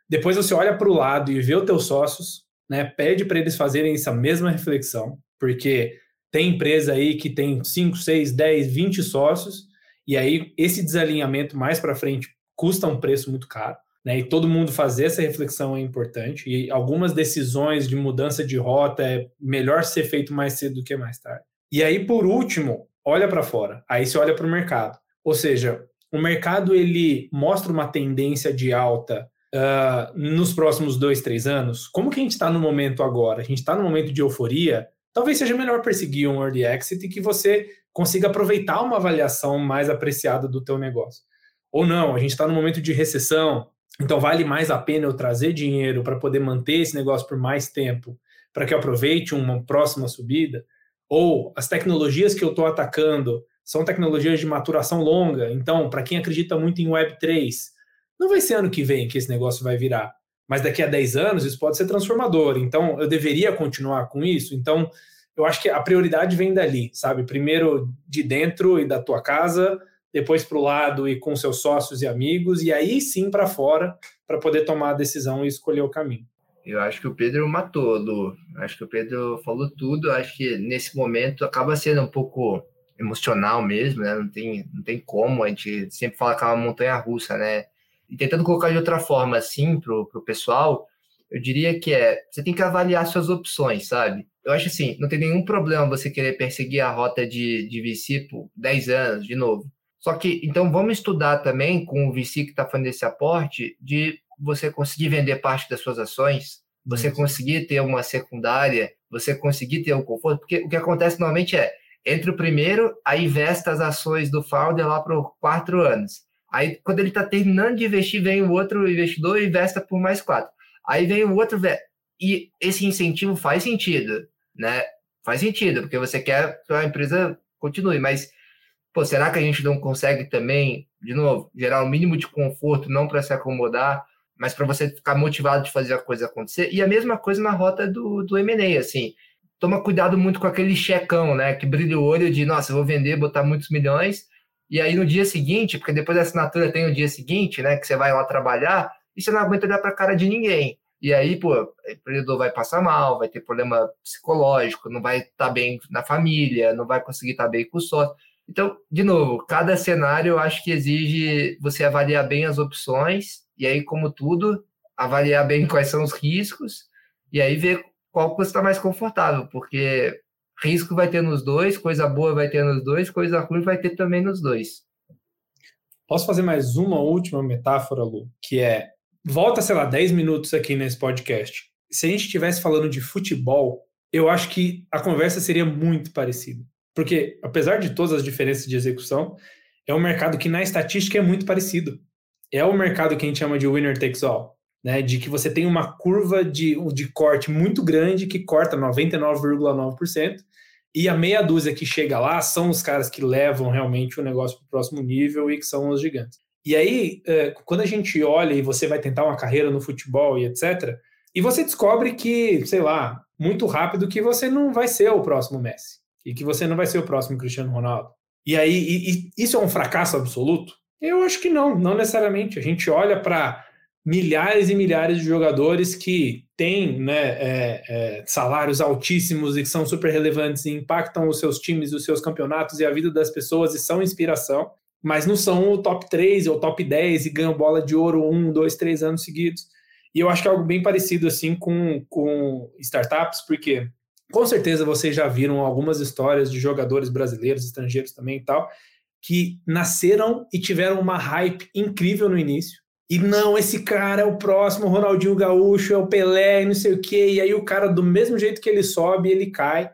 Depois você olha para o lado e vê os teus sócios, né, pede para eles fazerem essa mesma reflexão, porque tem empresa aí que tem 5, 6, 10, 20 sócios, e aí esse desalinhamento mais para frente custa um preço muito caro. Né, e todo mundo fazer essa reflexão é importante. E algumas decisões de mudança de rota é melhor ser feito mais cedo do que mais tarde. E aí, por último, olha para fora. Aí você olha para o mercado. Ou seja, o mercado ele mostra uma tendência de alta uh, nos próximos dois, três anos. Como que a gente está no momento agora? A gente está no momento de euforia. Talvez seja melhor perseguir um early exit e que você consiga aproveitar uma avaliação mais apreciada do teu negócio. Ou não, a gente está no momento de recessão, então, vale mais a pena eu trazer dinheiro para poder manter esse negócio por mais tempo, para que eu aproveite uma próxima subida? Ou as tecnologias que eu estou atacando são tecnologias de maturação longa, então, para quem acredita muito em Web3, não vai ser ano que vem que esse negócio vai virar, mas daqui a 10 anos isso pode ser transformador, então eu deveria continuar com isso. Então, eu acho que a prioridade vem dali, sabe? Primeiro de dentro e da tua casa, depois para o lado e com seus sócios e amigos, e aí sim para fora, para poder tomar a decisão e escolher o caminho. Eu acho que o Pedro matou, Lu. Acho que o Pedro falou tudo. Acho que nesse momento acaba sendo um pouco emocional mesmo, né? Não tem, não tem como. A gente sempre fala que é uma montanha russa, né? E tentando colocar de outra forma, assim, pro, pro pessoal, eu diria que é, você tem que avaliar suas opções, sabe? Eu acho assim, não tem nenhum problema você querer perseguir a rota de, de VC por 10 anos, de novo. Só que, então, vamos estudar também com o VC que está fazendo esse aporte, de você conseguir vender parte das suas ações, você conseguir ter uma secundária, você conseguir ter o um conforto, porque o que acontece normalmente é, entre o primeiro, aí vesta as ações do founder lá por quatro anos. Aí, quando ele está terminando de investir, vem o outro investidor e investa por mais quatro. Aí vem o outro, e esse incentivo faz sentido, né? Faz sentido, porque você quer que a empresa continue, mas pô, será que a gente não consegue também, de novo, gerar um mínimo de conforto, não para se acomodar, mas para você ficar motivado de fazer a coisa acontecer? E a mesma coisa na rota do, do M&A, assim, toma cuidado muito com aquele checão, né, que brilha o olho de, nossa, vou vender, botar muitos milhões, e aí no dia seguinte, porque depois da assinatura tem o dia seguinte, né, que você vai lá trabalhar, e você não aguenta olhar para a cara de ninguém. E aí, pô, o empreendedor vai passar mal, vai ter problema psicológico, não vai estar tá bem na família, não vai conseguir estar tá bem com o sócio. Então, de novo, cada cenário eu acho que exige você avaliar bem as opções, e aí, como tudo, avaliar bem quais são os riscos, e aí ver qual está mais confortável, porque risco vai ter nos dois, coisa boa vai ter nos dois, coisa ruim vai ter também nos dois. Posso fazer mais uma última metáfora, Lu, que é volta, sei lá, 10 minutos aqui nesse podcast. Se a gente estivesse falando de futebol, eu acho que a conversa seria muito parecida. Porque, apesar de todas as diferenças de execução, é um mercado que na estatística é muito parecido. É o mercado que a gente chama de winner takes all, né? De que você tem uma curva de, de corte muito grande que corta 99,9%, e a meia dúzia que chega lá são os caras que levam realmente o negócio para o próximo nível e que são os gigantes. E aí, é, quando a gente olha e você vai tentar uma carreira no futebol e etc., e você descobre que, sei lá, muito rápido que você não vai ser o próximo Messi e que você não vai ser o próximo Cristiano Ronaldo. E aí, e, e isso é um fracasso absoluto? Eu acho que não, não necessariamente. A gente olha para milhares e milhares de jogadores que têm né, é, é, salários altíssimos e que são super relevantes e impactam os seus times, os seus campeonatos e a vida das pessoas e são inspiração, mas não são o top 3 ou top 10 e ganham bola de ouro um, dois, três anos seguidos. E eu acho que é algo bem parecido assim com, com startups, porque com certeza vocês já viram algumas histórias de jogadores brasileiros, estrangeiros também e tal, que nasceram e tiveram uma hype incrível no início. E não, esse cara é o próximo Ronaldinho Gaúcho, é o Pelé, não sei o quê. E aí o cara, do mesmo jeito que ele sobe, ele cai.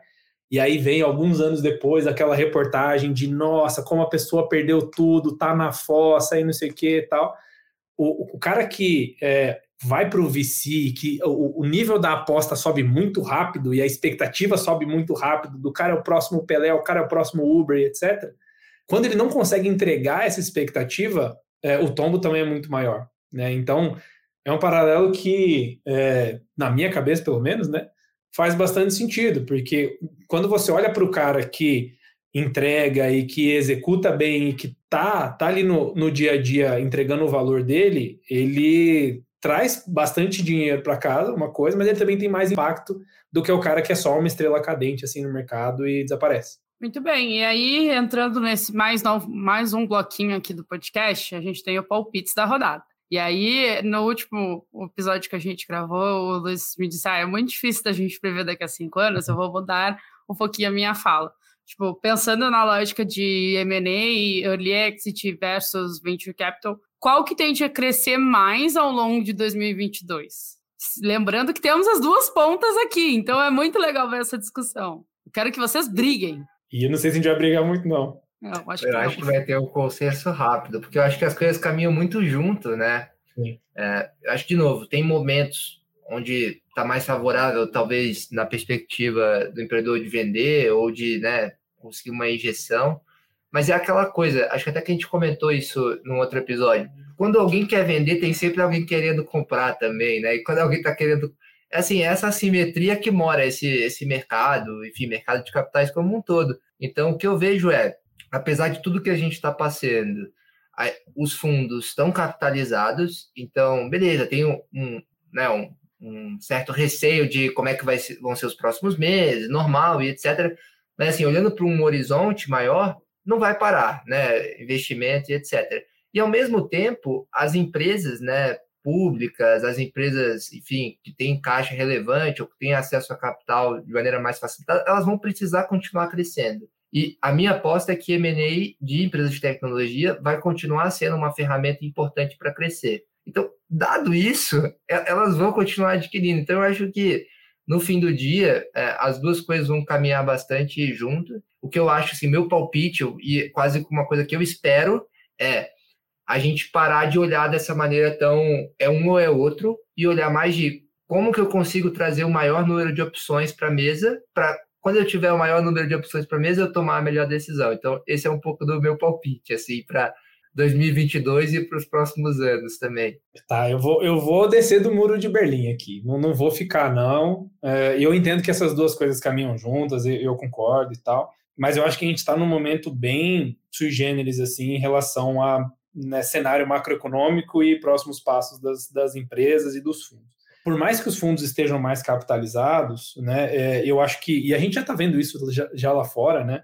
E aí vem alguns anos depois aquela reportagem de nossa, como a pessoa perdeu tudo, tá na fossa e não sei o que e tal. O, o cara que é, vai para o VC, que o, o, nível da aposta sobe muito rápido e a expectativa sobe muito rápido, do cara é o próximo Pelé, o cara é o próximo Uber, etc. Quando ele não consegue entregar essa expectativa, é, o tombo também é muito maior. Né? Então, é um paralelo que, é, na minha cabeça, pelo menos, né, faz bastante sentido, porque quando você olha para o cara que entrega e que executa bem e que tá, tá ali no, no dia a dia entregando o valor dele, ele traz bastante dinheiro para casa, uma coisa, mas ele também tem mais impacto do que o cara que é só uma estrela cadente assim no mercado e desaparece. Muito bem, e aí entrando nesse mais, novo, mais um bloquinho aqui do podcast, a gente tem o palpites da rodada. E aí, no último episódio que a gente gravou, o Luiz me disse: ah, é muito difícil da gente prever daqui a cinco anos, eu vou mudar um pouquinho a minha fala. Tipo, pensando na lógica de M&A, Early Exit versus Venture Capital, qual que tende a crescer mais ao longo de 2022? Lembrando que temos as duas pontas aqui, então é muito legal ver essa discussão. Quero que vocês briguem. E eu não sei se a gente vai brigar muito, não. Eu acho, eu que, acho que vai ter um consenso rápido, porque eu acho que as coisas caminham muito junto, né? Sim. É, eu acho, de novo, tem momentos onde está mais favorável, talvez na perspectiva do empreendedor de vender ou de né, conseguir uma injeção. Mas é aquela coisa, acho que até que a gente comentou isso num outro episódio. Quando alguém quer vender, tem sempre alguém querendo comprar também, né? E quando alguém está querendo. Assim, é essa assimetria que mora esse, esse mercado, enfim, mercado de capitais como um todo. Então, o que eu vejo é, apesar de tudo que a gente está passando, os fundos estão capitalizados, então, beleza, tem um, um, né, um, um certo receio de como é que vai vão ser os próximos meses, normal e etc. Mas assim, olhando para um horizonte maior, não vai parar, né? Investimento e etc. E ao mesmo tempo, as empresas, né, públicas, as empresas, enfim, que têm caixa relevante ou que têm acesso a capital de maneira mais facilitada, elas vão precisar continuar crescendo. E a minha aposta é que M&A de empresas de tecnologia vai continuar sendo uma ferramenta importante para crescer. Então, dado isso, elas vão continuar adquirindo. Então, eu acho que no fim do dia, é, as duas coisas vão caminhar bastante junto. O que eu acho, assim, meu palpite, e quase uma coisa que eu espero, é a gente parar de olhar dessa maneira tão é um ou é outro e olhar mais de como que eu consigo trazer o maior número de opções para a mesa, para quando eu tiver o maior número de opções para a mesa, eu tomar a melhor decisão. Então, esse é um pouco do meu palpite, assim, para 2022 e para os próximos anos também. Tá, eu vou, eu vou descer do muro de Berlim aqui. Não, não vou ficar, não. É, eu entendo que essas duas coisas caminham juntas, eu, eu concordo e tal. Mas eu acho que a gente está num momento bem sui generis, assim, em relação a né, cenário macroeconômico e próximos passos das, das empresas e dos fundos. Por mais que os fundos estejam mais capitalizados, né, é, eu acho que, e a gente já está vendo isso já, já lá fora, né,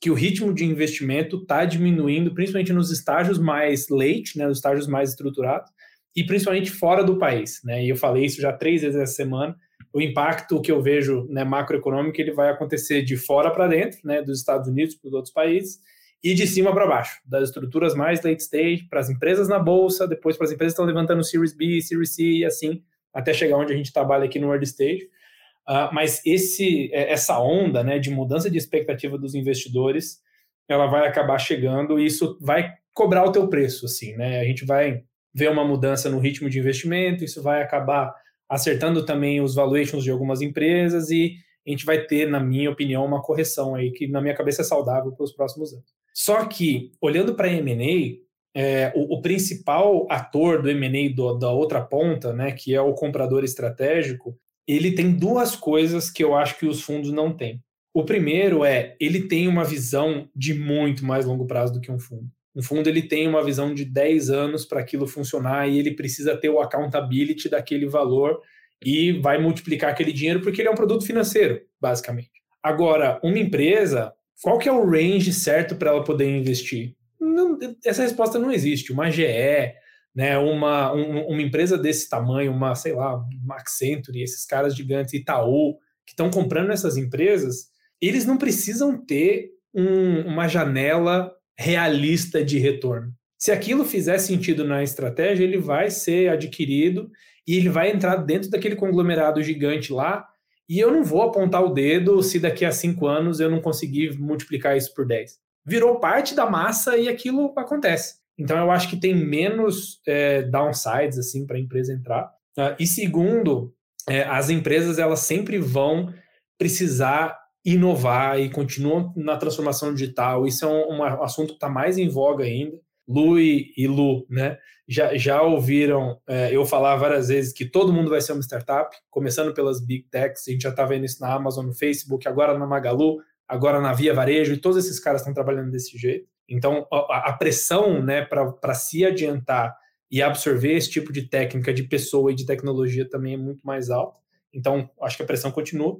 que o ritmo de investimento está diminuindo, principalmente nos estágios mais late, né, nos estágios mais estruturados, e principalmente fora do país. Né? E eu falei isso já três vezes essa semana. O impacto que eu vejo né, macroeconômico ele vai acontecer de fora para dentro, né, dos Estados Unidos para os outros países, e de cima para baixo, das estruturas mais late stage, para as empresas na bolsa, depois para as empresas que estão levantando Series B, Series C e assim, até chegar onde a gente trabalha aqui no early stage. Uh, mas esse, é, essa onda né, de mudança de expectativa dos investidores, ela vai acabar chegando e isso vai cobrar o teu preço, assim, né? A gente vai ver uma mudança no ritmo de investimento, isso vai acabar acertando também os valuations de algumas empresas e a gente vai ter, na minha opinião, uma correção aí que na minha cabeça é saudável para os próximos anos. Só que, olhando para M&A, é, o, o, principal ator do M&A da outra ponta, né, que é o comprador estratégico, ele tem duas coisas que eu acho que os fundos não têm. O primeiro é, ele tem uma visão de muito mais longo prazo do que um fundo. Um fundo ele tem uma visão de 10 anos para aquilo funcionar e ele precisa ter o accountability daquele valor e vai multiplicar aquele dinheiro porque ele é um produto financeiro, basicamente. Agora, uma empresa, qual que é o range certo para ela poder investir? Não, essa resposta não existe. Uma GE, né, uma, um, uma empresa desse tamanho, uma, sei lá, uma Accenture, esses caras gigantes, Itaú, que estão comprando essas empresas, eles não precisam ter um, uma janela realista de retorno. Se aquilo fizer sentido na estratégia, ele vai ser adquirido e ele vai entrar dentro daquele conglomerado gigante lá. E eu não vou apontar o dedo se daqui a cinco anos eu não conseguir multiplicar isso por 10. Virou parte da massa e aquilo acontece. Então eu acho que tem menos é, downsides assim para a empresa entrar. Uh, e segundo, é, as empresas elas sempre vão precisar inovar e continuam na transformação digital. Isso é um, um assunto que está mais em voga ainda. Lu e, e Lu, né? Já, já ouviram é, eu falar várias vezes que todo mundo vai ser uma startup, começando pelas big techs, a gente já está vendo isso na Amazon, no Facebook, agora na Magalu, agora na Via Varejo, e todos esses caras estão trabalhando desse jeito. Então, a, a pressão né, para se adiantar e absorver esse tipo de técnica de pessoa e de tecnologia também é muito mais alta. Então, acho que a pressão continua.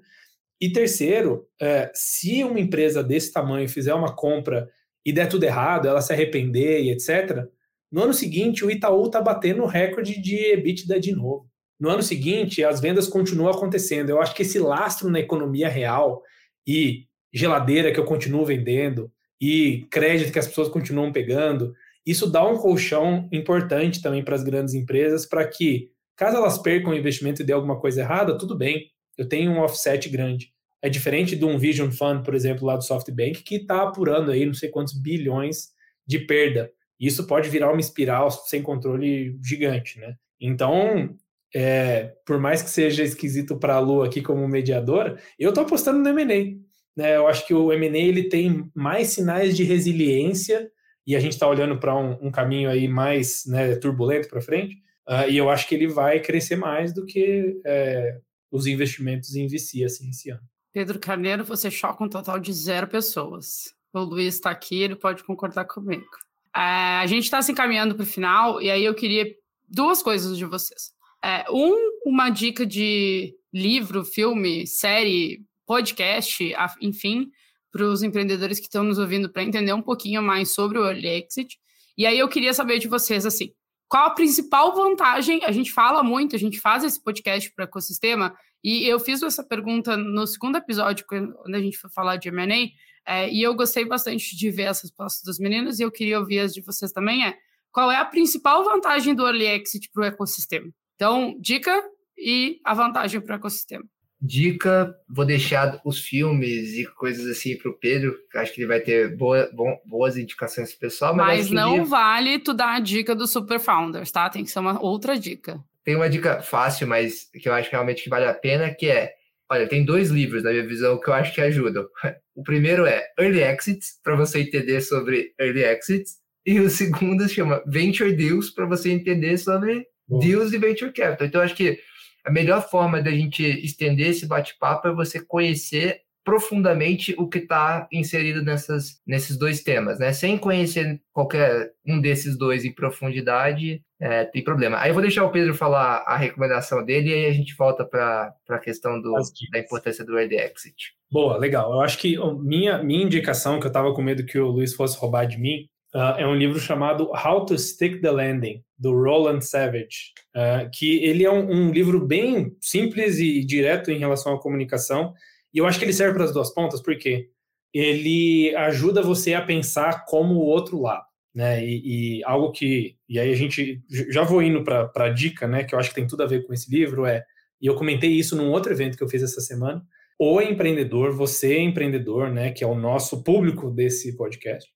E terceiro, é, se uma empresa desse tamanho fizer uma compra e der tudo errado, ela se arrepender e etc., no ano seguinte o Itaú está batendo o recorde de EBITDA de novo. No ano seguinte, as vendas continuam acontecendo. Eu acho que esse lastro na economia real e geladeira que eu continuo vendendo e crédito que as pessoas continuam pegando, isso dá um colchão importante também para as grandes empresas para que, caso elas percam o investimento e dê alguma coisa errada, tudo bem, eu tenho um offset grande. É diferente de um Vision Fund, por exemplo, lá do SoftBank, que está apurando aí não sei quantos bilhões de perda. Isso pode virar uma espiral sem controle gigante, né? Então, é, por mais que seja esquisito para a Lu aqui como mediadora, eu estou apostando no M&A. Né? Eu acho que o M&A ele tem mais sinais de resiliência e a gente está olhando para um, um, caminho aí mais né, turbulento para frente. Uh, e eu acho que ele vai crescer mais do que é, os investimentos em VC assim, esse ano. Pedro Carneiro, você choca um total de zero pessoas. O Luiz está aqui, ele pode concordar comigo. É, a gente está se encaminhando para o final, e aí eu queria duas coisas de vocês. É, um, uma dica de livro, filme, série, podcast, enfim, para os empreendedores que estão nos ouvindo para entender um pouquinho mais sobre o Early Exit. E aí eu queria saber de vocês, assim, qual a principal vantagem? A gente fala muito, a gente faz esse podcast para o ecossistema, e eu fiz essa pergunta no segundo episódio, quando a gente foi falar de M&A, é, e eu gostei bastante de ver as respostas dos meninos, e eu queria ouvir as de vocês também, é qual é a principal vantagem do Early Exit para o ecossistema? Então, dica e a vantagem para o ecossistema. Dica, vou deixar os filmes e coisas assim para o Pedro, acho que ele vai ter boa, boas indicações pessoal. Mas, mas não vale tu dar a dica do Super Founders, tá? Tem que ser uma outra dica. Tem uma dica fácil, mas que eu acho realmente que vale a pena, que é, olha, tem dois livros na minha visão que eu acho que ajudam. O primeiro é Early Exits, para você entender sobre Early Exits, e o segundo se chama Venture Deals, para você entender sobre Bom. deals e Venture Capital. Então, acho que a melhor forma da gente estender esse bate-papo é você conhecer profundamente o que está inserido nessas, nesses dois temas, né? Sem conhecer qualquer um desses dois em profundidade, é, tem problema. Aí eu vou deixar o Pedro falar a recomendação dele e aí a gente volta para a questão do, da importância do early exit. Boa, legal. Eu acho que minha, minha indicação, que eu estava com medo que o Luiz fosse roubar de mim, uh, é um livro chamado How to Stick the Landing, do Roland Savage, uh, que ele é um, um, livro bem simples e direto em relação à comunicação, e eu acho que ele serve para as duas pontas, porque ele ajuda você a pensar como o outro lado, né? E, e algo que, e aí a gente já vou indo para a dica, né? Que eu acho que tem tudo a ver com esse livro é, e eu comentei isso num outro evento que eu fiz essa semana. O empreendedor, você é empreendedor, né? Que é o nosso público desse podcast.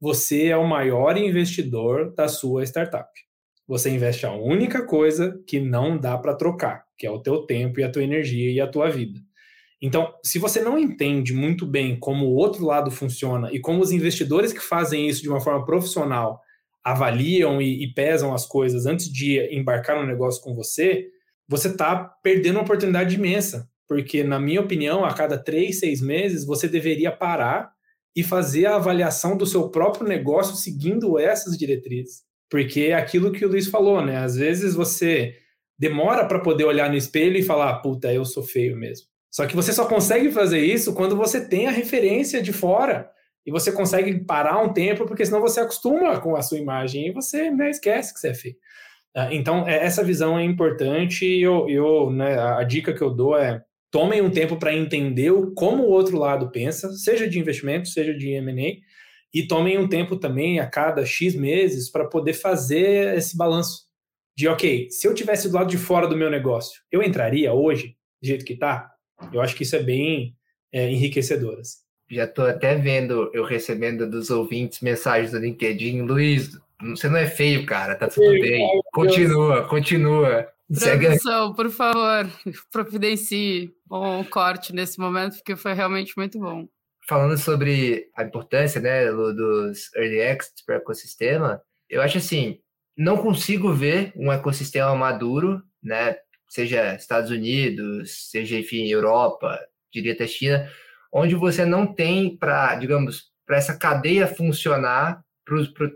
Você é o maior investidor da sua startup você investe a única coisa que não dá para trocar, que é o teu tempo e a tua energia e a tua vida. Então, se você não entende muito bem como o outro lado funciona e como os investidores que fazem isso de uma forma profissional avaliam e, e pesam as coisas antes de embarcar no negócio com você, você está perdendo uma oportunidade imensa. Porque, na minha opinião, a cada três, seis meses, você deveria parar e fazer a avaliação do seu próprio negócio seguindo essas diretrizes. Porque é aquilo que o Luiz falou, né? Às vezes você demora para poder olhar no espelho e falar, puta, eu sou feio mesmo. Só que você só consegue fazer isso quando você tem a referência de fora e você consegue parar um tempo, porque senão você acostuma com a sua imagem e você né, esquece que você é feio. Ah, então, é, essa visão é importante e eu, eu, né, a dica que eu dou é tomem um tempo para entender como o outro lado pensa, seja de investimento, seja de M&A, e tomem um tempo também a cada X meses para poder fazer esse balanço de, ok, se eu tivesse do lado de fora do meu negócio, eu entraria hoje, do jeito que está? Eu acho que isso é bem é, enriquecedor. Assim. Já estou até vendo, eu recebendo dos ouvintes mensagens do LinkedIn, Luiz, você não é feio, cara, tá tudo bem. Continua, continua. Produção, por favor, providencie um corte nesse momento, porque foi realmente muito bom falando sobre a importância né, dos early exits para o ecossistema, eu acho assim, não consigo ver um ecossistema maduro, né? Seja Estados Unidos, seja, enfim, Europa, diria até China, onde você não tem para, digamos, para essa cadeia funcionar,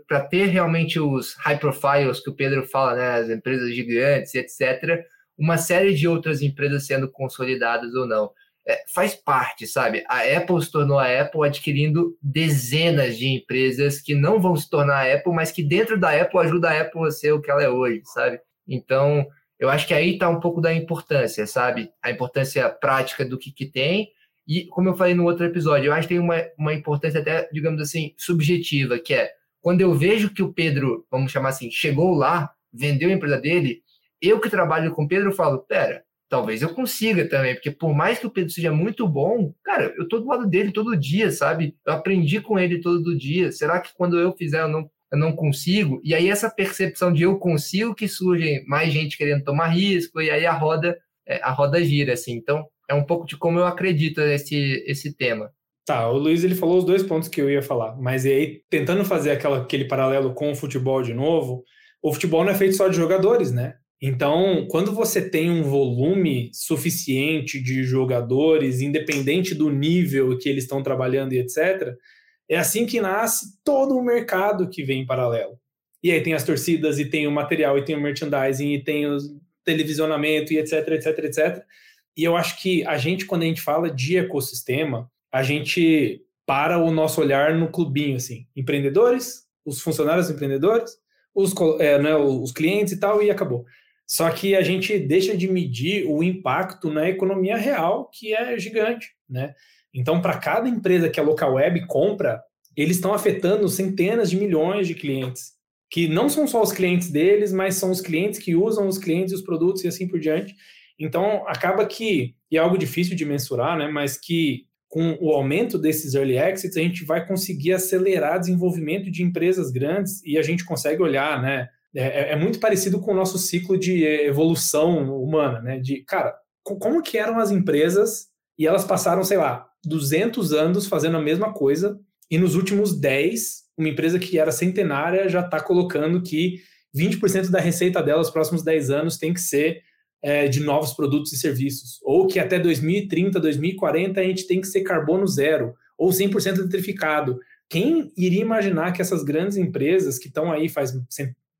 para ter realmente os high profiles que o Pedro fala, né? As empresas gigantes, etc., uma série de outras empresas sendo consolidadas ou não é, faz parte, sabe? A Apple se tornou a Apple adquirindo dezenas de empresas que não vão se tornar a Apple, mas que dentro da Apple ajuda a Apple a ser o que ela é hoje, sabe? Então, eu acho que aí está um pouco da importância, sabe? A importância prática do que, que tem. E, como eu falei no outro episódio, eu acho que tem uma, uma importância até, digamos assim, subjetiva, que é quando eu vejo que o Pedro, vamos chamar assim, chegou lá, vendeu a empresa dele, eu que trabalho com o Pedro, falo, pera, talvez eu consiga também, porque por mais que o Pedro seja muito bom, cara, eu tô do lado dele todo dia, sabe? Eu aprendi com ele todo dia. Será que quando eu fizer eu não, eu não consigo? E aí essa percepção de eu consigo que surge mais gente querendo tomar risco e aí a roda é, a roda gira assim. Então, é um pouco de como eu acredito nesse esse tema. Tá, o Luiz ele falou os dois pontos que eu ia falar, mas aí tentando fazer aquela, aquele paralelo com o futebol de novo, o futebol não é feito só de jogadores, né? Então, quando você tem um volume suficiente de jogadores, independente do nível que eles estão trabalhando e etc., é assim que nasce todo o mercado que vem em paralelo. E aí tem as torcidas, e tem o material, e tem o merchandising, e tem o televisionamento, e etc, etc, etc. E eu acho que a gente, quando a gente fala de ecossistema, a gente para o nosso olhar no clubinho, assim. Empreendedores, os funcionários empreendedores, os, é, né, os clientes e tal, e acabou. Só que a gente deixa de medir o impacto na economia real, que é gigante, né? Então, para cada empresa que a local web compra, eles estão afetando centenas de milhões de clientes, que não são só os clientes deles, mas são os clientes que usam os clientes e os produtos e assim por diante. Então, acaba que, e é algo difícil de mensurar, né? Mas que com o aumento desses early exits, a gente vai conseguir acelerar desenvolvimento de empresas grandes e a gente consegue olhar, né? É, é, é, muito parecido com o nosso ciclo de evolução humana, né? De, cara, como que eram as empresas e elas passaram, sei lá, 200 anos fazendo a mesma coisa e nos últimos 10, uma empresa que era centenária já está colocando que 20% da receita dela nos próximos 10 anos tem que ser é, de novos produtos e serviços, ou que até 2030, 2040 a gente tem que ser carbono zero, ou 100% eletrificado. Quem iria imaginar que essas grandes empresas que estão aí faz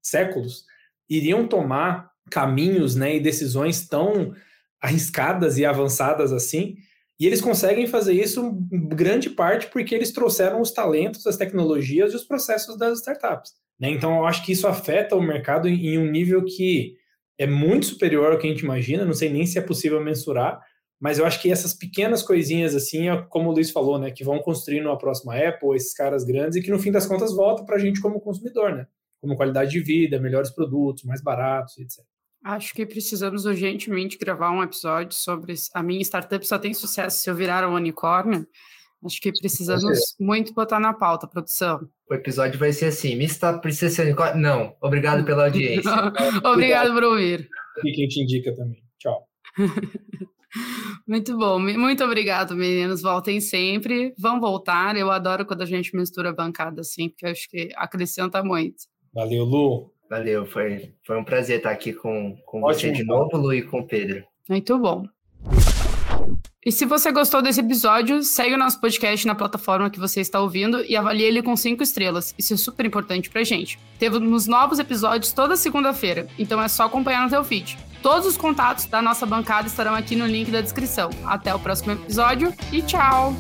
séculos, iriam tomar caminhos né, e decisões tão arriscadas e avançadas assim. E eles conseguem fazer isso em grande parte porque eles trouxeram os talentos, as tecnologias e os processos das startups. Né? Então, eu acho que isso afeta o mercado em um nível que é muito superior ao que a gente imagina. Não sei nem se é possível mensurar, mas eu acho que essas pequenas coisinhas assim, como o Luiz falou, né, que vão construindo a próxima Apple, esses caras grandes, e que no fim das contas voltam para a gente como consumidor, né? como qualidade de vida, melhores produtos, mais baratos, etc. Acho que precisamos urgentemente gravar um episódio sobre a minha startup só tem sucesso se eu virar um unicórnio. Acho que precisamos muito botar na pauta, produção. O episódio vai ser assim: Minha startup precisa ser unicórnio? Não. Obrigado pela audiência. Obrigado por ouvir. E quem te indica também. Tchau. Muito bom, muito obrigado, meninos. Voltem sempre. Vão voltar. Eu adoro quando a gente mistura bancada assim, porque acho que acrescenta muito. Valeu, Lu. Valeu, foi, foi um prazer estar aqui com, com você de novo, Lu, e com o Pedro. Muito bom. E se você gostou desse episódio, segue o nosso podcast na plataforma que você está ouvindo e avalie ele com cinco estrelas. Isso é super importante pra gente. Temos novos episódios toda segunda-feira, então é só acompanhar no teu feed. Todos os contatos da nossa bancada estarão aqui no link da descrição. Até o próximo episódio e tchau!